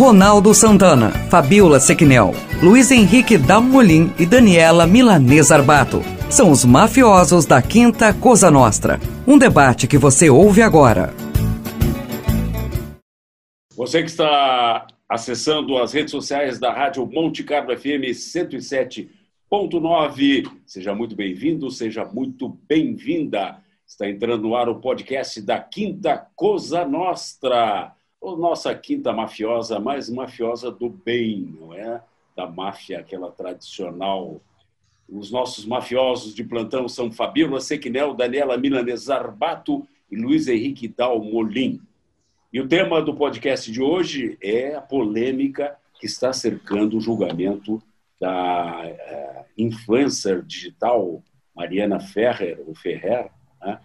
Ronaldo Santana, Fabiola Sequinel, Luiz Henrique Dalmolin e Daniela Milanês Arbato. São os mafiosos da Quinta Cosa Nostra. Um debate que você ouve agora. Você que está acessando as redes sociais da Rádio Monte Carlo FM 107.9, seja muito bem-vindo, seja muito bem-vinda. Está entrando no ar o podcast da Quinta Cosa Nostra ou nossa quinta mafiosa, mais mafiosa do bem, não é? Da máfia, aquela tradicional. Os nossos mafiosos de plantão são Fabíola Sequinel, Daniela Milanês Arbato e Luiz Henrique Dalmolin. E o tema do podcast de hoje é a polêmica que está cercando o julgamento da uh, influencer digital Mariana Ferrer, ou Ferrer, né?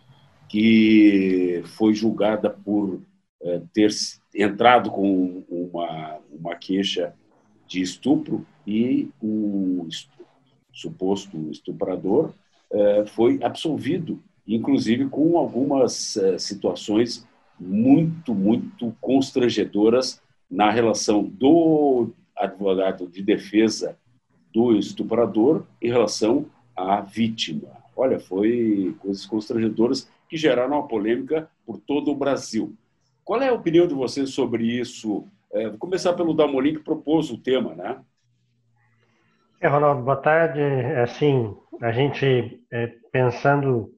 que foi julgada por uh, ter entrado com uma, uma queixa de estupro e o suposto estuprador eh, foi absolvido, inclusive com algumas eh, situações muito, muito constrangedoras na relação do advogado de defesa do estuprador em relação à vítima. Olha, foi coisas constrangedoras que geraram uma polêmica por todo o Brasil. Qual é a opinião de vocês sobre isso? É, vou começar pelo Damolim, que propôs o tema, né? É, Ronaldo, boa tarde. Assim, a gente é, pensando,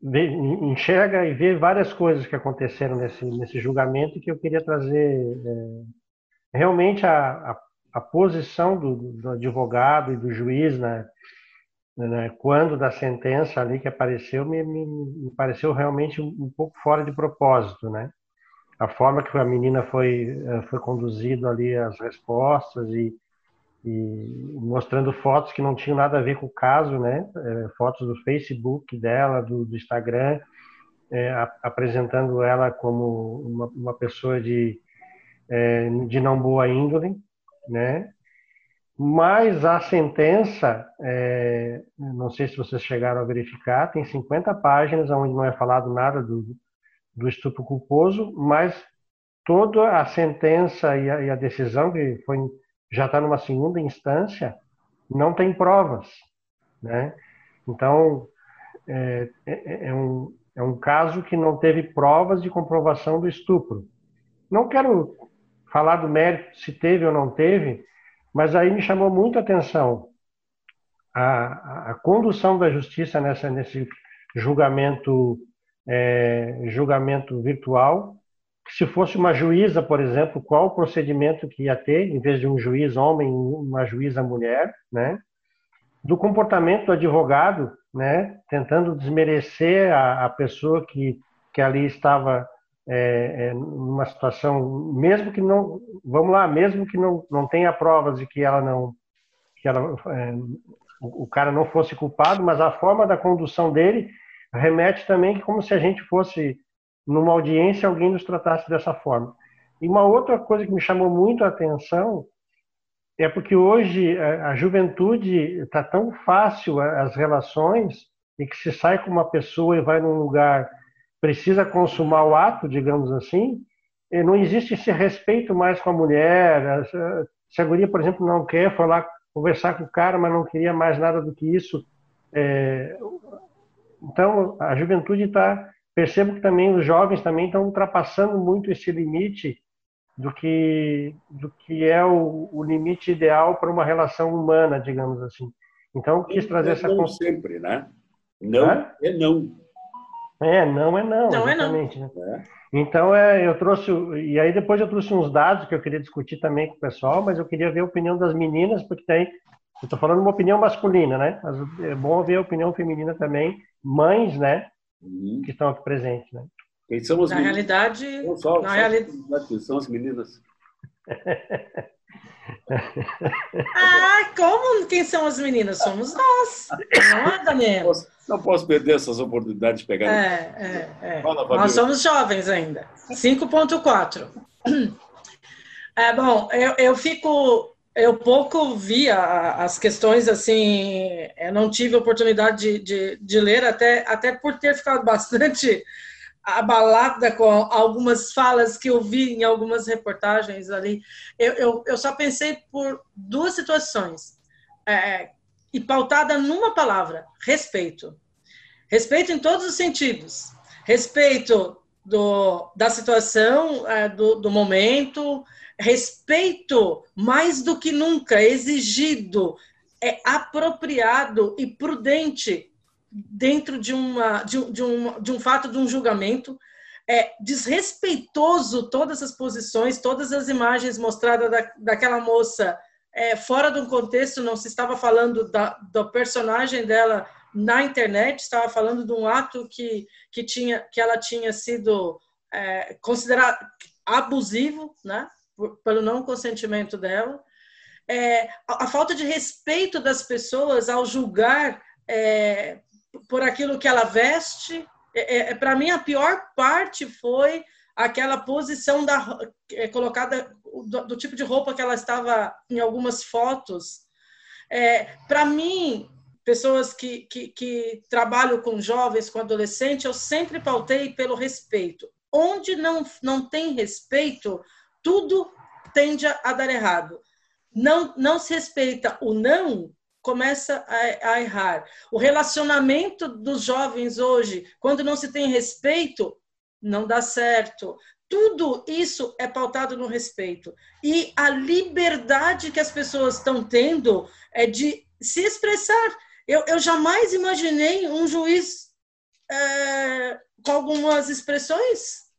vê, enxerga e vê várias coisas que aconteceram nesse, nesse julgamento que eu queria trazer. É, realmente a, a, a posição do, do, advogado e do juiz, né, né, quando da sentença ali que apareceu, me, me, me pareceu realmente um pouco fora de propósito, né? A forma que a menina foi eh, foi conduzido ali as respostas e, e, mostrando fotos que não tinham nada a ver com o caso, né? É, fotos do Facebook dela, do, do Instagram, é, a, apresentando ela como uma, uma pessoa de é, de não boa índole, né? Mas a sentença, não sei se vocês chegaram a verificar, tem 50 páginas onde não é falado nada do, do estupro culposo, mas toda a sentença e a, e a decisão que foi já está numa segunda instância não tem provas, né? Então é, é, é, um, é um caso que não teve provas de comprovação do estupro. Não quero falar do mérito se teve ou não teve, mas aí me chamou muito a atenção a, a condução da justiça nessa, nesse julgamento é, julgamento virtual. Se fosse uma juíza, por exemplo, qual o procedimento que ia ter, em vez de um juiz homem, uma juíza mulher, né? Do comportamento do advogado, né? Tentando desmerecer a, a pessoa que, que ali estava é, é, numa situação, mesmo que não, vamos lá, mesmo que não, não tenha provas de que ela não, que ela, é, o, o cara não fosse culpado, mas a forma da condução dele remete também que como se a gente fosse numa audiência alguém nos tratasse dessa forma. E uma outra coisa que me chamou muito a atenção é porque hoje a, juventude está tão fácil as relações e que se sai com uma pessoa e vai num lugar precisa consumar o ato, digamos assim, não existe esse respeito mais com a mulher. Se a guria, por exemplo, não quer, lá conversar com o cara, mas não queria mais nada do que isso, é, então, a juventude está. Percebo que também os jovens também estão ultrapassando muito esse limite do que, do que é o, o limite ideal para uma relação humana, digamos assim. Então, quis trazer é essa. Não sempre, né? Não é, é não. É, não é não. Não exatamente, é não. Né? Então, é, eu trouxe. E aí, depois eu trouxe uns dados que eu queria discutir também com o pessoal, mas eu queria ver a opinião das meninas, porque tem. Eu estou falando uma opinião masculina, né? Mas é bom ver a opinião feminina também, mães, né, uhum. que estão aqui presentes, né? Quem são as na meninas? realidade, só, só, na realidade, são as meninas. ah, como quem são as meninas? Somos nós, não é, Daniel? Não posso, não posso perder essas oportunidades de pegar. É, é, é. Fala, nós somos jovens ainda. 5.4. É, bom, eu, eu fico eu pouco vi as questões assim, eu não tive oportunidade de, de, de, ler, até, até por ter ficado bastante abalada com algumas falas que eu vi em algumas reportagens ali. Eu, eu, eu só pensei por duas situações, é, e pautada numa palavra: respeito. Respeito em todos os sentidos. Respeito do, da situação, é, do, do momento, respeito mais do que nunca exigido, é apropriado e prudente dentro de, uma, de, de, um, de um fato de um julgamento, é desrespeitoso todas as posições, todas as imagens mostradas da, daquela moça é, fora de um contexto, não se estava falando da, do personagem dela na internet, estava falando de um ato que, que, tinha, que ela tinha sido é, considerado abusivo, né, pelo não consentimento dela. É, a, a, falta de respeito das pessoas ao julgar é, por aquilo que ela veste. É, é, é Para mim, a pior parte foi aquela posição da, é, colocada do, do, tipo de roupa que ela estava em algumas fotos. Para mim, pessoas que, que, que trabalham com jovens, com adolescentes, eu sempre pautei pelo respeito. Onde não, não tem respeito, tudo tende a dar errado. Não, não se respeita o não, começa a, a, errar. O relacionamento dos jovens hoje, quando não se tem respeito, não dá certo. Tudo isso é pautado no respeito. E a liberdade que as pessoas estão tendo é de se expressar. Eu, eu jamais imaginei um juiz é, com algumas expressões.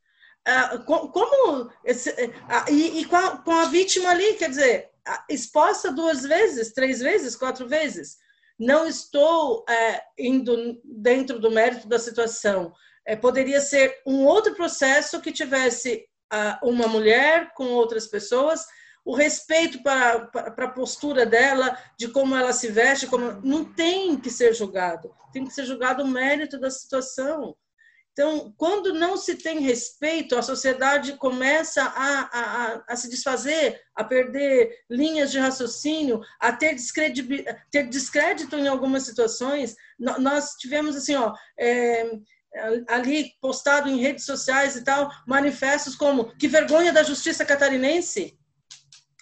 É, como. É, e, e com, a, com a vítima ali, quer dizer, exposta duas vezes, três vezes, quatro vezes. Não estou é, indo dentro do mérito da situação. É, poderia ser um outro processo que tivesse uh, uma mulher com outras pessoas, o respeito para, para, a postura dela, de como ela se veste, como não tem que ser julgado, tem que ser julgado o mérito da situação. Então, quando não se tem respeito, a sociedade começa a, a, a se desfazer, a perder linhas de raciocínio, a ter, ter descrédito em algumas situações. Nós tivemos, assim, ó, é, ali postado em redes sociais e tal, manifestos como que vergonha da justiça catarinense.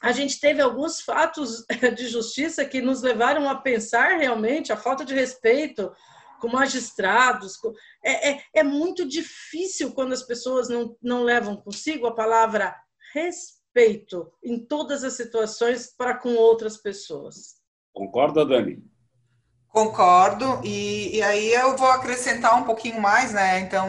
A gente teve alguns fatos de justiça que nos levaram a pensar realmente a falta de respeito com magistrados. Com... É, é, é muito difícil quando as pessoas não, não levam consigo a palavra respeito em todas as situações para com outras pessoas. Concorda, Dani? Concordo, e, e aí eu vou acrescentar um pouquinho mais, né? Então,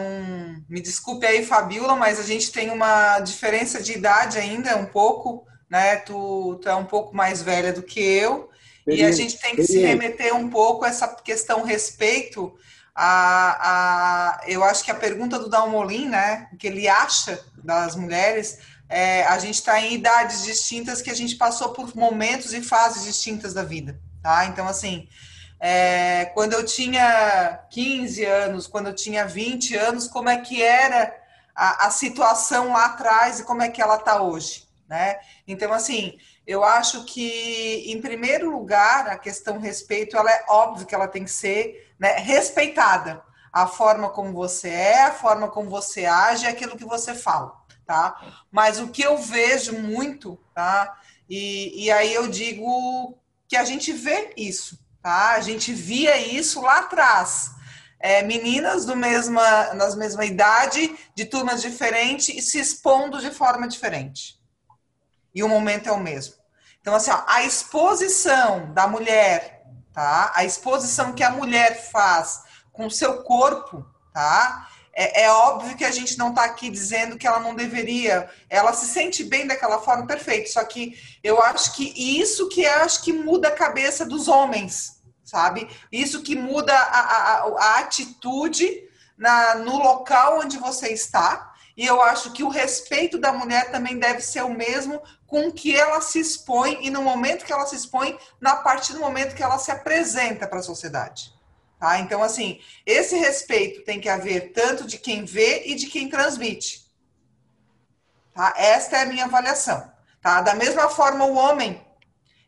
me desculpe aí, Fabiola, mas a gente tem uma diferença de idade ainda, um pouco, né? Tu, tu é um pouco mais velha do que eu, e a gente tem que se remeter um pouco a essa questão respeito a, a, eu acho que a pergunta do Dalmolin, né, que ele acha das mulheres, é, a gente está em idades distintas que a gente passou por momentos e fases distintas da vida, tá? Então, assim, é, quando eu tinha 15 anos, quando eu tinha 20 anos, como é que era a, a situação lá atrás e como é que ela está hoje, né? Então, assim, eu acho que, em primeiro lugar, a questão respeito, ela é óbvio que ela tem que ser né, respeitada. A forma como você é, a forma como você age, aquilo que você fala, tá? Mas o que eu vejo muito, tá? E, e aí eu digo que a gente vê isso, tá? A gente via isso lá atrás. É, meninas do mesma, nas mesma idade, de turmas diferentes, e se expondo de forma diferente e o momento é o mesmo. Então, assim, ó, a exposição da mulher, tá? A exposição que a mulher faz com o seu corpo, tá? É, é óbvio que a gente não está aqui dizendo que ela não deveria, ela se sente bem daquela forma, perfeito. Só que eu acho que isso que eu acho que muda a cabeça dos homens, sabe? Isso que muda a, a, a atitude na, no local onde você está, e eu acho que o respeito da mulher também deve ser o mesmo com que ela se expõe e no momento que ela se expõe, na partir do momento que ela se apresenta para a sociedade. Tá? Então, assim, esse respeito tem que haver tanto de quem vê e de quem transmite. Tá? Esta é a minha avaliação. Tá? Da mesma forma, o homem,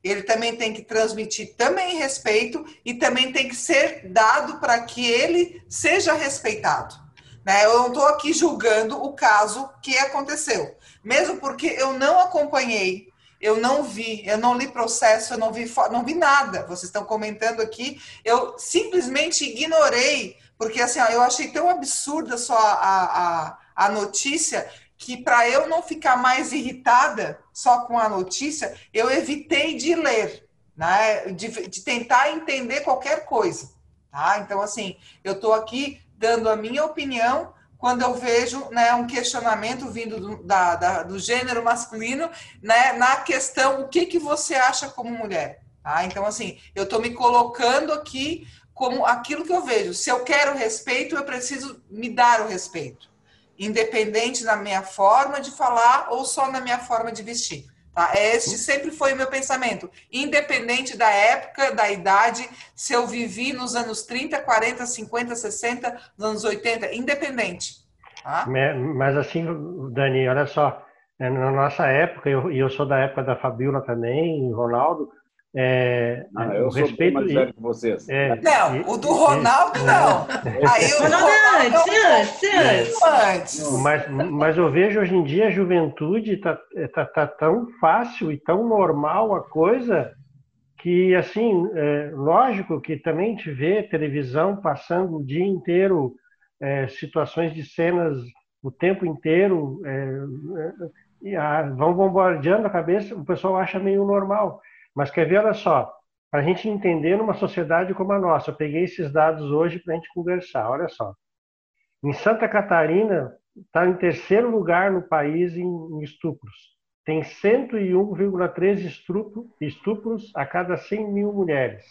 ele também tem que transmitir também respeito e também tem que ser dado para que ele seja respeitado. Né? Eu não estou aqui julgando o caso que aconteceu, mesmo porque eu não acompanhei, eu não vi, eu não li processo, eu não vi, não vi nada. Vocês estão comentando aqui, eu simplesmente ignorei, porque assim, ó, eu achei tão absurda só a, a, a notícia que para eu não ficar mais irritada só com a notícia, eu evitei de ler, né? de, de tentar entender qualquer coisa. Tá? Então, assim, eu estou aqui dando a minha opinião quando eu vejo né, um questionamento vindo do, da, da, do gênero masculino né, na questão o que, que você acha como mulher. Tá? Então, assim, eu estou me colocando aqui como aquilo que eu vejo. Se eu quero respeito, eu preciso me dar o respeito independente na minha forma de falar ou só na minha forma de vestir. Tá? Este sempre foi o meu pensamento, independente da época, da idade, se eu vivi nos anos 30, 40, 50, 60, nos anos 80, independente. Tá? Mas assim, Dani, olha só, é, na nossa época, e eu, eu, sou da época da Fabiola também, Ronaldo, é, ah, eu sou respeito mais velho que vocês. É, não, o do Ronaldo é, não. Aí o Ronaldo é antes, antes, antes. Mas, mas eu vejo hoje em dia a juventude tá, tá, tá tão fácil e tão normal a coisa que, assim, é, lógico que também te vê televisão passando o dia inteiro é, situações de cenas o tempo inteiro é, e a, vão bombardeando a cabeça, o pessoal acha meio normal. Mas quer ver, olha só, para a gente entender numa sociedade como a nossa, eu peguei esses dados hoje para a gente conversar, olha só. Em Santa Catarina, está em terceiro lugar no país em, estupros. Tem 101,3 estupro, estupros a cada 100 mil mulheres.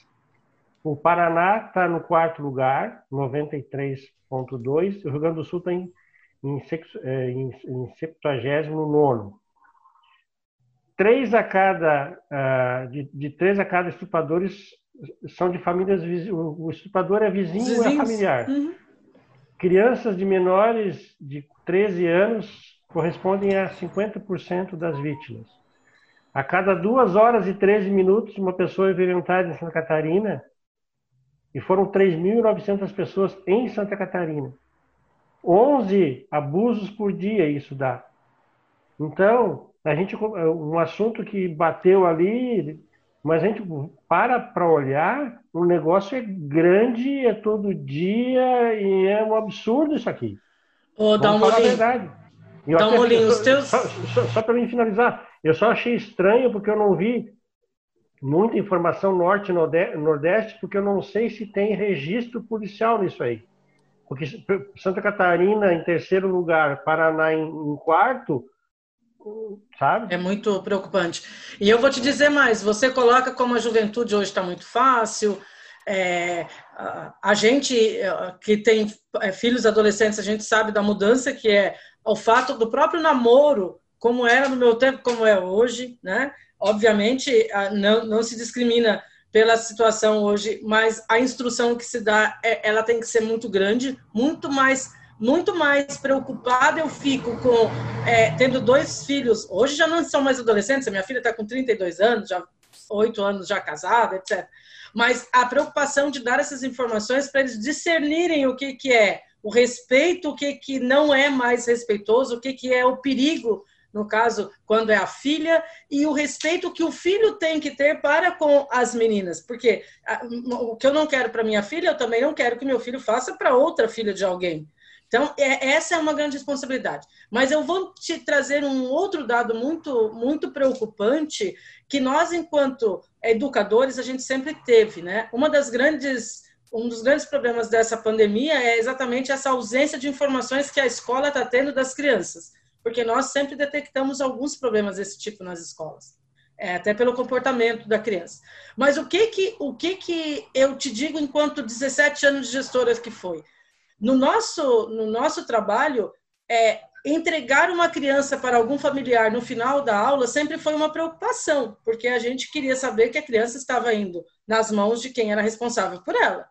O Paraná está no quarto lugar, 93,2. O Rio Grande do Sul está em, em, é, em 79 três a cada uh, de, de, três a cada estupradores são de famílias o estuprador é vizinho Vizinhos. ou é familiar uhum. crianças de menores de 13 anos correspondem a 50% das vítimas a cada duas horas e 13 minutos uma pessoa é violentada em Santa Catarina e foram 3.900 pessoas em Santa Catarina 11 abusos por dia isso dá então a gente é um assunto que bateu ali, mas a gente para para olhar, o negócio é grande, é todo dia e é um absurdo isso aqui. Ô, dá uma verdade. Dá um olhinho, os teus... Só, só, só para mim finalizar, eu só achei estranho porque eu não vi muita informação norte nordeste, porque eu não sei se tem registro policial nisso aí. Porque Santa Catarina em terceiro lugar, Paraná em, em quarto, sabe? É muito preocupante. E eu vou te dizer mais: você coloca como a juventude hoje está muito fácil. É, a, gente é, que tem é, filhos adolescentes, a gente sabe da mudança que é o fato do próprio namoro, como era no meu tempo, como é hoje, né? Obviamente, não, não se discrimina pela situação hoje, mas a instrução que se dá, é, ela tem que ser muito grande, muito mais muito mais preocupada eu fico com é, tendo dois filhos. Hoje já não são mais adolescentes, a minha filha está com 32 anos, já oito anos já casada, etc. Mas a preocupação de dar essas informações para eles discernirem o que, que é o respeito, o que, que não é mais respeitoso, o que, que é o perigo, no caso, quando é a filha, e o respeito que o filho tem que ter para com as meninas. Porque o que eu não quero para minha filha, eu também não quero que meu filho faça para outra filha de alguém. Então, é, essa é uma grande responsabilidade. Mas eu vou te trazer um outro dado muito, muito preocupante que nós, enquanto educadores, a gente sempre teve, né? Uma das grandes um dos grandes problemas dessa pandemia é exatamente essa ausência de informações que a escola está tendo das crianças, porque nós sempre detectamos alguns problemas desse tipo nas escolas, é, até pelo comportamento da criança. Mas o que que o que que eu te digo enquanto 17 anos de gestora que foi? No nosso, no nosso trabalho, é, entregar uma criança para algum familiar no final da aula sempre foi uma preocupação, porque a gente queria saber que a criança estava indo nas mãos de quem era responsável por ela.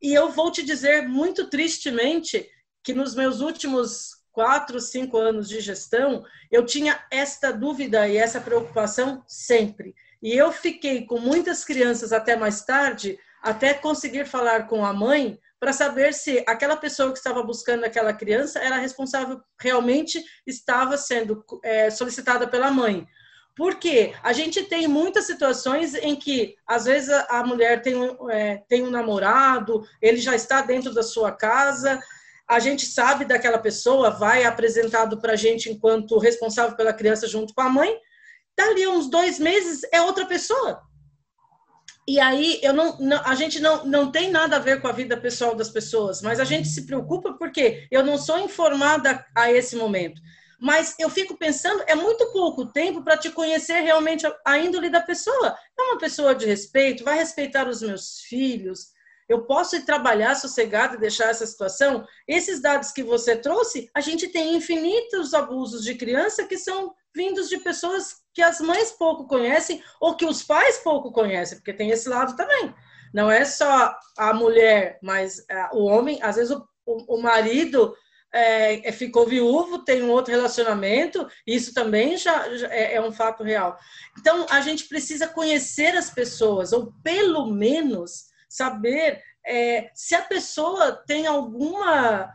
E eu vou te dizer muito tristemente que nos meus últimos quatro, cinco anos de gestão, eu tinha esta dúvida e essa preocupação sempre. E eu fiquei com muitas crianças até mais tarde, até conseguir falar com a mãe para saber se aquela pessoa que estava buscando aquela criança era responsável, realmente estava sendo é, solicitada pela mãe. Porque a gente tem muitas situações em que, às vezes, a mulher tem é, tem um namorado, ele já está dentro da sua casa, a gente sabe daquela pessoa, vai apresentado para a gente enquanto responsável pela criança junto com a mãe, dali uns dois meses é outra pessoa. E aí eu não, não, a gente não, não tem nada a ver com a vida pessoal das pessoas, mas a gente se preocupa porque eu não sou informada a esse momento. Mas eu fico pensando, é muito pouco tempo para te conhecer realmente a índole da pessoa. É uma pessoa de respeito, vai respeitar os meus filhos. Eu posso ir trabalhar sossegado e deixar essa situação? Esses dados que você trouxe, a gente tem infinitos abusos de criança que são vindos de pessoas que as mães pouco conhecem ou que os pais pouco conhecem, porque tem esse lado também. Não é só a mulher, mas é, o homem, às vezes o, o, marido é, ficou viúvo, tem um outro relacionamento, isso também já, já é, é, um fato real. Então, a gente precisa conhecer as pessoas, ou pelo menos saber é, se a pessoa tem alguma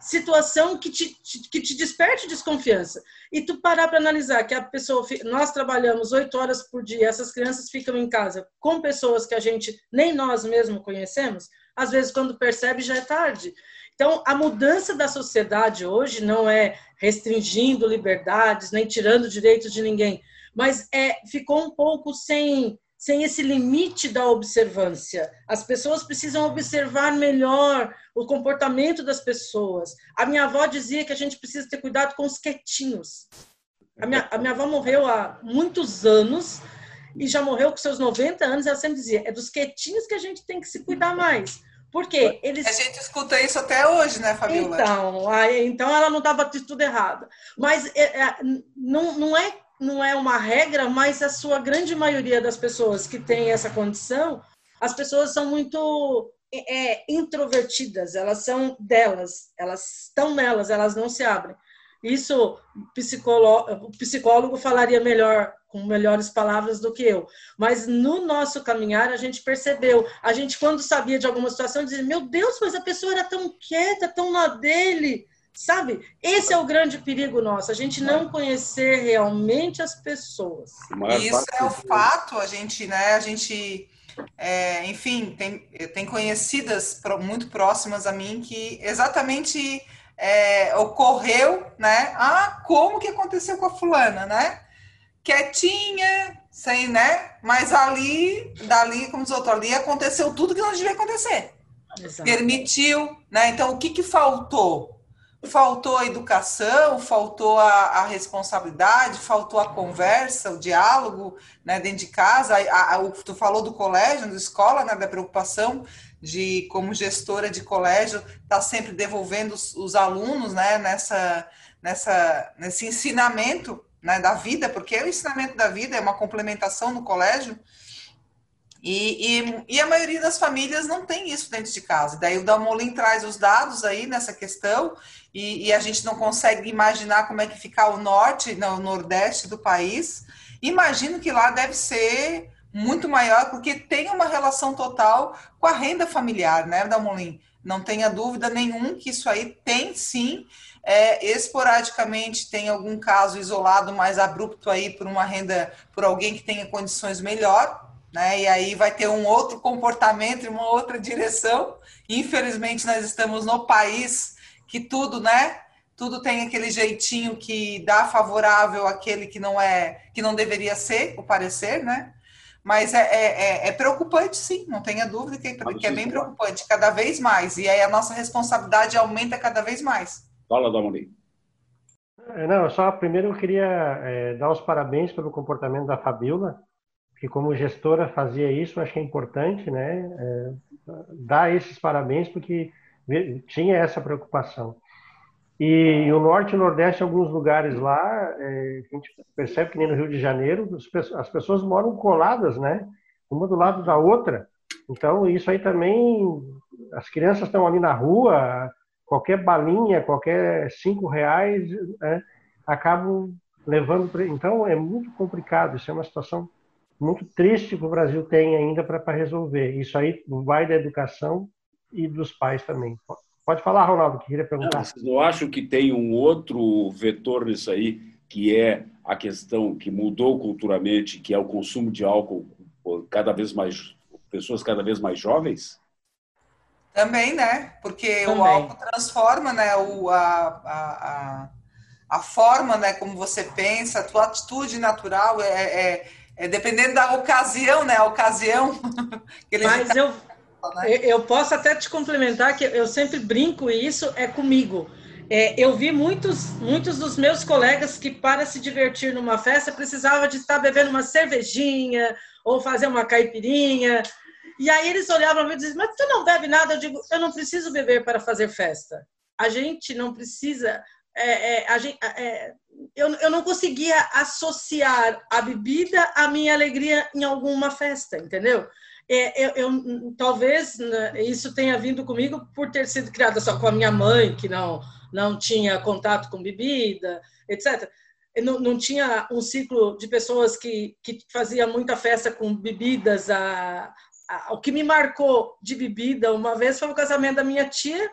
situação que te, que te desperte desconfiança. E tu parar para analisar que a pessoa, nós trabalhamos oito horas por dia, essas crianças ficam em casa com pessoas que a gente nem nós mesmos conhecemos, às vezes quando percebe já é tarde. Então, a mudança da sociedade hoje não é restringindo liberdades, nem tirando direitos de ninguém, mas é ficou um pouco sem sem esse limite da observância. As pessoas precisam observar melhor o comportamento das pessoas. A minha avó dizia que a gente precisa ter cuidado com os quietinhos. A minha, a minha avó morreu há muitos anos e já morreu com seus 90 anos. Ela sempre dizia: é dos quietinhos que a gente tem que se cuidar mais. Porque eles. A gente escuta isso até hoje, né, Fabiola? Então, aí, então ela não estava tudo errado. Mas é, é, não, não é não é uma regra, mas a sua grande maioria das pessoas que tem essa condição, as pessoas são muito é, introvertidas, elas são delas, elas estão nelas, elas não se abrem. Isso o psicólogo falaria melhor, com melhores palavras do que eu. Mas no nosso caminhar, a gente percebeu. A gente, quando sabia de alguma situação, dizia: Meu Deus, mas a pessoa era tão quieta, tão na dele. Sabe? Esse é o grande perigo nosso, a gente não conhecer realmente as pessoas. Isso é o fato, a gente, né, a gente, é, enfim, tem, tem conhecidas muito próximas a mim que exatamente é, ocorreu, né? Ah, como que aconteceu com a fulana, né? Quietinha, sem, né? Mas ali, dali, como diz outro, ali aconteceu tudo que não devia acontecer. Exato. Permitiu, né? Então, o que que faltou? Faltou a educação, faltou a, a, responsabilidade, faltou a conversa, o diálogo né, dentro de casa. A, a, tu falou do colégio, da escola, né, da preocupação de, como gestora de colégio, estar tá sempre devolvendo os, os, alunos né, nessa, nessa, nesse ensinamento né, da vida, porque o ensinamento da vida é uma complementação no colégio. E, e, e, a maioria das famílias não tem isso dentro de casa. Daí o Dalmolin traz os dados aí nessa questão e, e, a gente não consegue imaginar como é que fica o norte, o nordeste do país. Imagino que lá deve ser muito maior, porque tem uma relação total com a renda familiar, né, Dalmolin? Não tenha dúvida nenhum que isso aí tem sim. É, esporadicamente tem algum caso isolado mais abrupto aí por uma renda, por alguém que tenha condições melhor, né? E aí vai ter um outro comportamento, uma outra direção. Infelizmente, nós estamos no país que tudo, né? Tudo tem aquele jeitinho que dá favorável àquele que não é, que não deveria ser, o parecer, né? Mas é, é, é, é preocupante, sim, não tenha dúvida que, que é bem preocupante, cada vez mais. E aí a nossa responsabilidade aumenta cada vez mais. Fala, Damoni. É, não, só primeiro eu queria é, dar os parabéns pelo comportamento da Fabiola, que como gestora fazia isso, acho que é importante, né? É, dar esses parabéns, porque tinha essa preocupação. E o norte e o nordeste, alguns lugares lá, é, a gente percebe que nem no Rio de Janeiro, as pessoas moram coladas, né? Uma do lado da outra. Então, isso aí também, as crianças estão ali na rua, qualquer balinha, qualquer cinco reais, né, acabam levando. Então, é muito complicado. Isso é uma situação muito triste que o Brasil tem ainda para resolver. Isso aí vai da educação e dos pais também. Pode falar, Ronaldo, que queria perguntar. Não, eu acho que tem um outro vetor nisso aí, que é a questão que mudou culturalmente, que é o consumo de álcool cada vez mais pessoas cada vez mais jovens? Também, né? Porque Também. o álcool transforma, né, o, a, a, a, forma, né, como você pensa, a tua atitude natural é, é, é dependendo da ocasião, né? A ocasião. Mas eu, né? eu posso até te complementar que eu sempre brinco e isso é comigo. É, eu vi muitos, muitos dos meus colegas que, para se divertir numa festa, precisava de estar bebendo uma cervejinha ou fazer uma caipirinha. E aí eles olhavam para mim e diziam, mas tu não bebe nada? Eu digo, eu não preciso beber para fazer festa. A gente não precisa... É, é, a gente, é, eu, eu não conseguia associar a bebida à minha alegria em alguma festa, entendeu? É, eu, eu, talvez né, isso tenha vindo comigo por ter sido criada só com a minha mãe, que não, não tinha contato com bebida, etc. Não, não tinha um ciclo de pessoas que, que fazia muita festa com bebidas. A, a, o que me marcou de bebida uma vez foi o casamento da minha tia,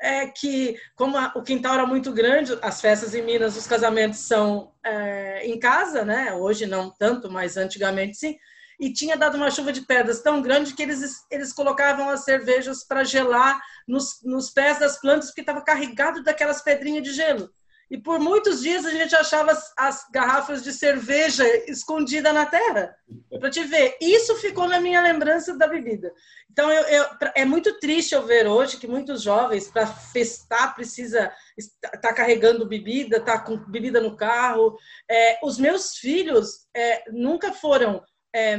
é que, como a, o quintal era muito grande, as festas em Minas, os casamentos são é, em casa, né? Hoje não tanto, mas antigamente sim e tinha dado uma chuva de pedras tão grande que eles, eles colocavam as cervejas para gelar nos, nos pés das plantas, porque estava carregado daquelas pedrinhas de gelo. E por muitos dias a gente achava as, as garrafas de cerveja escondida na terra. Para te ver, isso ficou na minha lembrança da bebida. Então eu, eu, é muito triste eu ver hoje que muitos jovens para festar precisa estar tá carregando bebida, tá com bebida no carro. É, os meus filhos é, nunca foram é,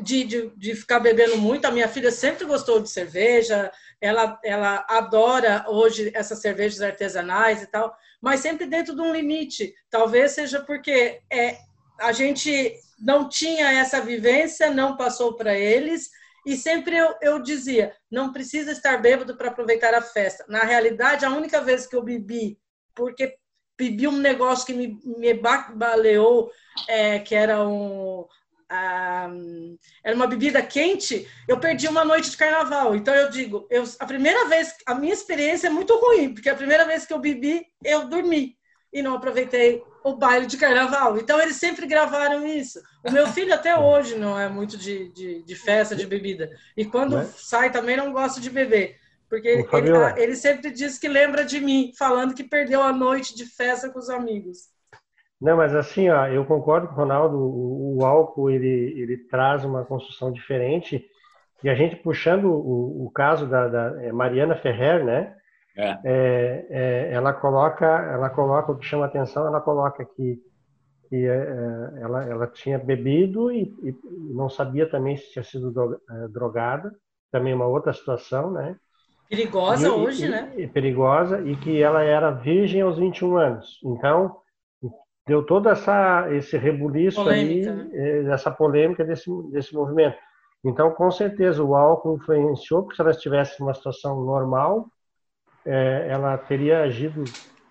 de, de, de, ficar bebendo muito. A minha filha sempre gostou de cerveja, ela, ela adora hoje essas cervejas artesanais e tal, mas sempre dentro de um limite. Talvez seja porque é, a gente não tinha essa vivência, não passou para eles, e sempre eu, eu dizia: não precisa estar bêbado para aproveitar a festa. Na realidade, a única vez que eu bebi, porque bebi um negócio que me, me baleou, é, que era um, era uma bebida quente, eu perdi uma noite de carnaval. Então eu digo, eu, a primeira vez, a minha experiência é muito ruim, porque a primeira vez que eu bebi, eu dormi e não aproveitei o baile de carnaval. Então eles sempre gravaram isso. O meu filho até hoje não é muito de, de, de festa, de bebida. E quando né? sai também não gosta de beber. Porque ele, ele sempre diz que lembra de mim, falando que perdeu a noite de festa com os amigos. Não, mas assim, ó, eu concordo com o Ronaldo, o, o, álcool ele, ele traz uma construção diferente. E a gente puxando o, o caso da, da é Mariana Ferrer, né? É. É, é, ela coloca, ela coloca o que chama atenção, ela coloca que, que é, é, ela, ela tinha bebido e, e, não sabia também se tinha sido drogada, também uma outra situação, né? Perigosa e, hoje, e, né? perigosa e que ela era virgem aos 21 anos. Então deu todo essa, esse rebuliço polêmica, aí, né? Eh, essa polêmica desse, desse movimento. Então, com certeza, o álcool influenciou, porque se ela estivesse numa situação normal, é, ela teria agido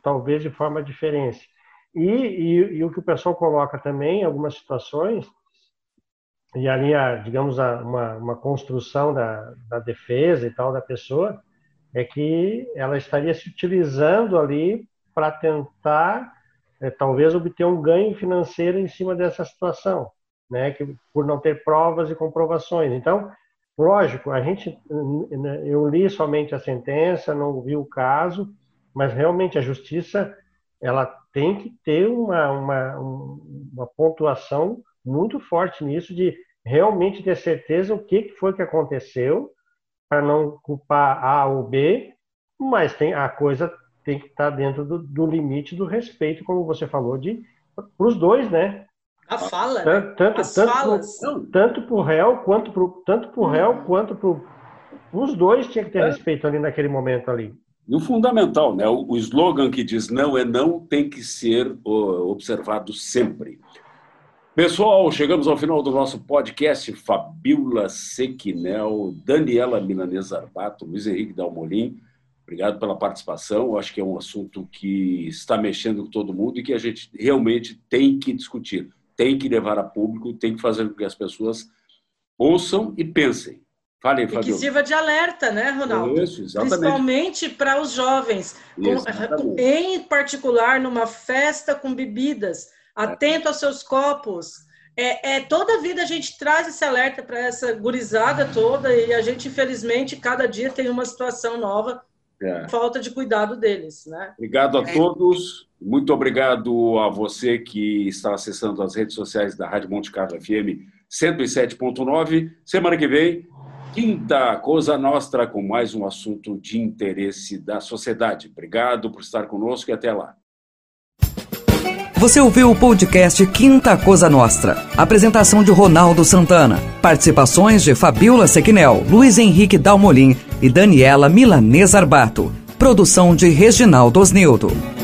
talvez de forma diferente. E, e, e, o que o pessoal coloca também, em algumas situações, e ali, a, digamos, a, uma, uma construção da, da defesa e tal da pessoa, é que ela estaria se utilizando ali para tentar é, talvez obter um ganho financeiro em cima dessa situação, né? Que por não ter provas e comprovações. Então, lógico, a gente, eu li somente a sentença, não vi o caso, mas realmente a justiça ela tem que ter uma, uma, uma pontuação muito forte nisso de realmente ter certeza o que foi que aconteceu para não culpar A ou B, mas tem a coisa tem que estar dentro do, do limite do respeito, como você falou, de para os dois, né? A fala, tanto, né? tanto, As tanto falas. Pro, tanto para o réu quanto para tanto pro réu uhum. quanto para os dois tinha que ter é. respeito ali naquele momento ali. E o fundamental, né? O, o slogan que diz não é não tem que ser observado sempre. Pessoal, chegamos ao final do nosso podcast. Fabiola Sequinel, Daniela Milanês Arbato, Luiz Henrique Dalmolin. Obrigado pela participação. Eu acho que é um assunto que está mexendo com todo mundo e que a gente realmente tem que discutir, tem que levar a público, tem que fazer com que as pessoas ouçam e pensem. Fale, e que sirva de alerta, né, Ronaldo? Isso, exatamente. Principalmente para os jovens, com, em particular numa festa com bebidas, atento aos seus copos. É, é, toda a vida a gente traz esse alerta para essa gurizada toda e a gente, infelizmente, cada dia tem uma situação nova, é. falta de cuidado deles. Né? Obrigado a todos. Muito obrigado a você que está acessando as redes sociais da Rádio Monte Carlo FM 107.9. Semana que vem, quinta Cosa Nostra, com mais um assunto de interesse da sociedade. Obrigado por estar conosco e até lá. Você ouviu o podcast Quinta Cosa Nostra. Apresentação de Ronaldo Santana. Participações de Fabiola Sequinel, Luiz Henrique Dalmolin e Daniela Milanês Arbato. Produção de Reginaldo Osnildo.